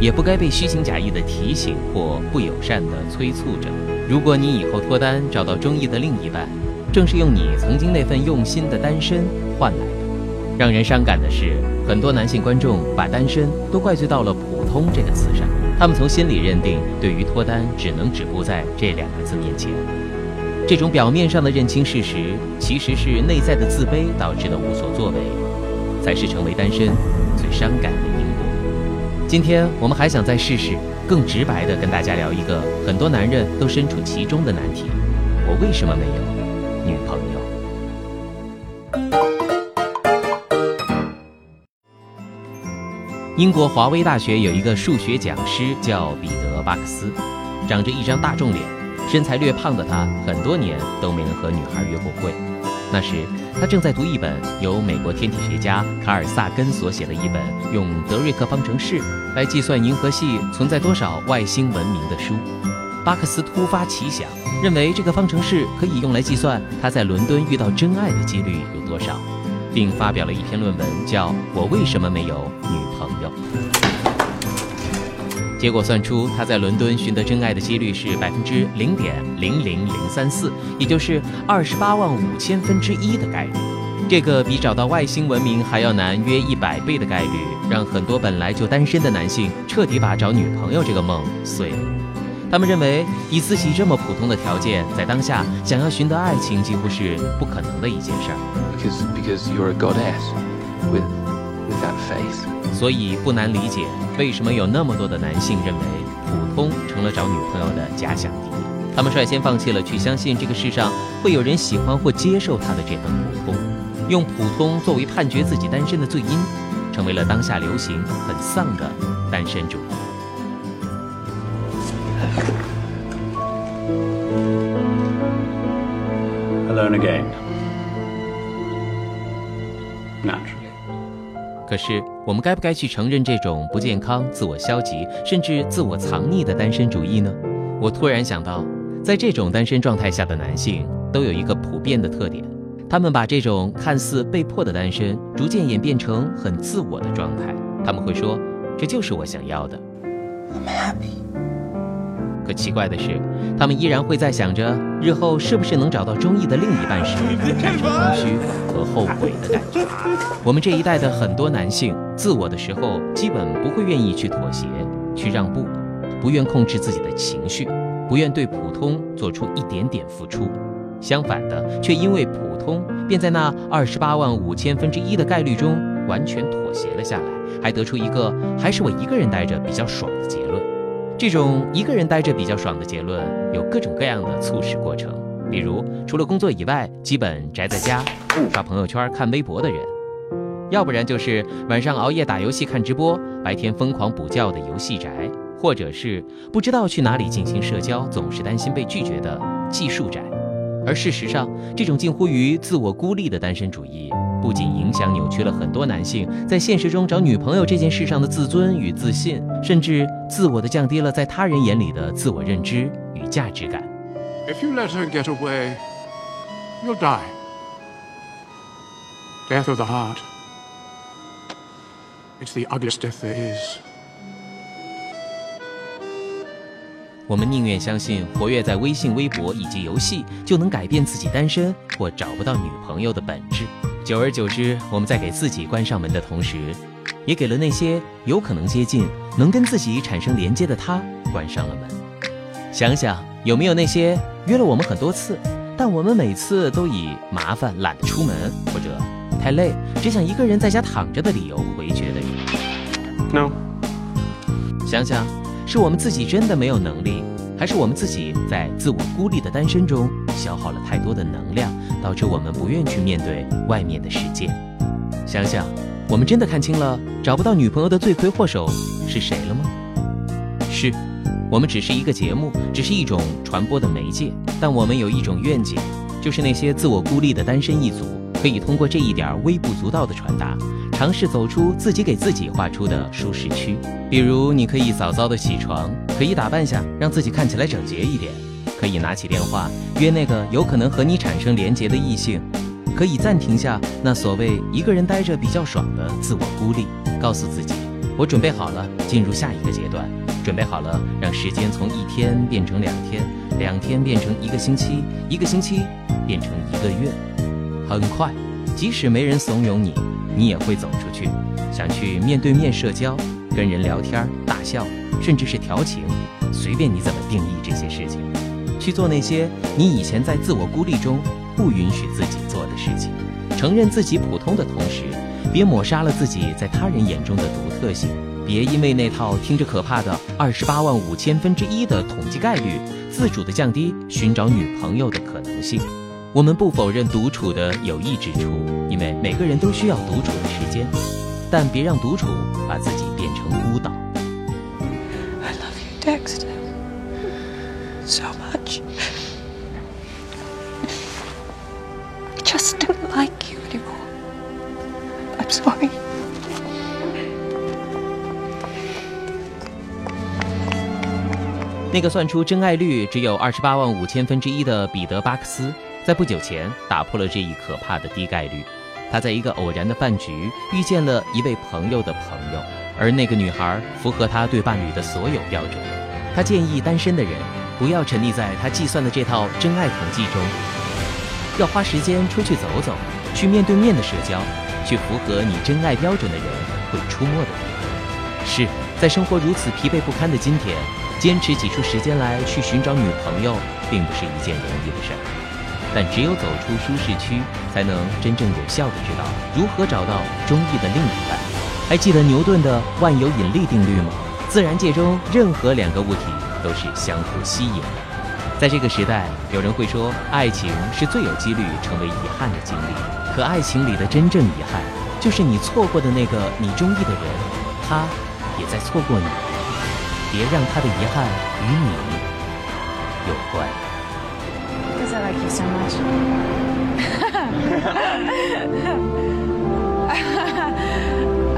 也不该被虚情假意的提醒或不友善的催促着。如果你以后脱单，找到中意的另一半，正是用你曾经那份用心的单身换来的。让人伤感的是，很多男性观众把单身都怪罪到了“普通”这个词上。他们从心里认定，对于脱单只能止步在这两个字面前。这种表面上的认清事实，其实是内在的自卑导致的无所作为，才是成为单身最伤感的。今天我们还想再试试，更直白的跟大家聊一个很多男人都身处其中的难题：我为什么没有女朋友？英国华威大学有一个数学讲师叫彼得·巴克斯，长着一张大众脸，身材略胖的他，很多年都没能和女孩约过会。那时，他正在读一本由美国天体学家卡尔·萨根所写的一本用德瑞克方程式来计算银河系存在多少外星文明的书。巴克斯突发奇想，认为这个方程式可以用来计算他在伦敦遇到真爱的几率有多少。并发表了一篇论文，叫《我为什么没有女朋友》。结果算出他在伦敦寻得真爱的几率是百分之零点零零零三四，也就是二十八万五千分之一的概率。这个比找到外星文明还要难约一百倍的概率，让很多本来就单身的男性彻底把找女朋友这个梦碎了。他们认为，以自己这么普通的条件，在当下想要寻得爱情，几乎是不可能的一件事儿。Because because you're a goddess with with that face。所以不难理解，为什么有那么多的男性认为普通成了找女朋友的假想敌。他们率先放弃了去相信这个世上会有人喜欢或接受他的这份普通，用普通作为判决自己单身的罪因，成为了当下流行很丧的单身主义。Alone again. Naturally. 可是，我们该不该去承认这种不健康、自我消极，甚至自我藏匿的单身主义呢？我突然想到，在这种单身状态下的男性都有一个普遍的特点：他们把这种看似被迫的单身，逐渐演变成很自我的状态。他们会说：“这就是我想要的。” I'm happy. 可奇怪的是，他们依然会在想着日后是不是能找到中意的另一半时，产生空虚和后悔的感觉。我们这一代的很多男性，自我的时候基本不会愿意去妥协、去让步，不愿控制自己的情绪，不愿对普通做出一点点付出。相反的，却因为普通，便在那二十八万五千分之一的概率中完全妥协了下来，还得出一个还是我一个人待着比较爽的结论。这种一个人待着比较爽的结论，有各种各样的促使过程。比如，除了工作以外，基本宅在家刷朋友圈、看微博的人；要不然就是晚上熬夜打游戏、看直播，白天疯狂补觉的游戏宅；或者是不知道去哪里进行社交，总是担心被拒绝的技术宅。而事实上，这种近乎于自我孤立的单身主义。不仅影响扭曲了很多男性在现实中找女朋友这件事上的自尊与自信，甚至自我的降低了在他人眼里的自我认知与价值感。If you let her get away, you'll die. Death of the heart. It's the ugliest death there is. 我们宁愿相信活跃在微信、微博以及游戏就能改变自己单身或找不到女朋友的本质。久而久之，我们在给自己关上门的同时，也给了那些有可能接近、能跟自己产生连接的他关上了门。想想有没有那些约了我们很多次，但我们每次都以麻烦、懒得出门或者太累、只想一个人在家躺着的理由回绝的人？No。想想，是我们自己真的没有能力，还是我们自己在自我孤立的单身中消耗了太多的能量？导致我们不愿去面对外面的世界。想想，我们真的看清了找不到女朋友的罪魁祸首是谁了吗？是，我们只是一个节目，只是一种传播的媒介，但我们有一种愿景，就是那些自我孤立的单身一族，可以通过这一点微不足道的传达，尝试走出自己给自己画出的舒适区。比如，你可以早早的起床，可以打扮下，让自己看起来整洁一点，可以拿起电话约那个有可能和你产生连结的异性，可以暂停下那所谓一个人待着比较爽的自我孤立，告诉自己，我准备好了，进入下一个阶段。准备好了，让时间从一天变成两天，两天变成一个星期，一个星期变成一个月。很快，即使没人怂恿你，你也会走出去，想去面对面社交，跟人聊天、大笑，甚至是调情，随便你怎么定义这些事情，去做那些你以前在自我孤立中不允许自己做的事情。承认自己普通的同时，别抹杀了自己在他人眼中的独特性。别因为那套听着可怕的二十八万五千分之一的统计概率，自主的降低寻找女朋友的可能性。我们不否认独处的有益之处，因为每个人都需要独处的时间，但别让独处把自己变成孤岛。I love you, Dexter, so much. I just don't like you anymore. I'm sorry. 那个算出真爱率只有二十八万五千分之一的彼得·巴克斯，在不久前打破了这一可怕的低概率。他在一个偶然的饭局遇见了一位朋友的朋友，而那个女孩符合他对伴侣的所有标准。他建议单身的人不要沉溺在他计算的这套真爱统计中，要花时间出去走走，去面对面的社交，去符合你真爱标准的人会出没的地方。是在生活如此疲惫不堪的今天。坚持挤出时间来去寻找女朋友，并不是一件容易的事儿。但只有走出舒适区，才能真正有效的知道如何找到中意的另一半。还记得牛顿的万有引力定律吗？自然界中任何两个物体都是相互吸引的。在这个时代，有人会说爱情是最有几率成为遗憾的经历。可爱情里的真正遗憾，就是你错过的那个你中意的人，他也在错过你。别让他的遗憾与你有关。Like you so much.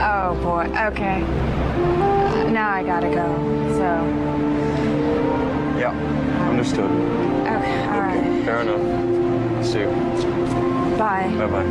oh boy. Okay. Now I gotta go. So. Yeah, understood. Okay. All right. Okay, fair enough. See you. Bye. Bye bye.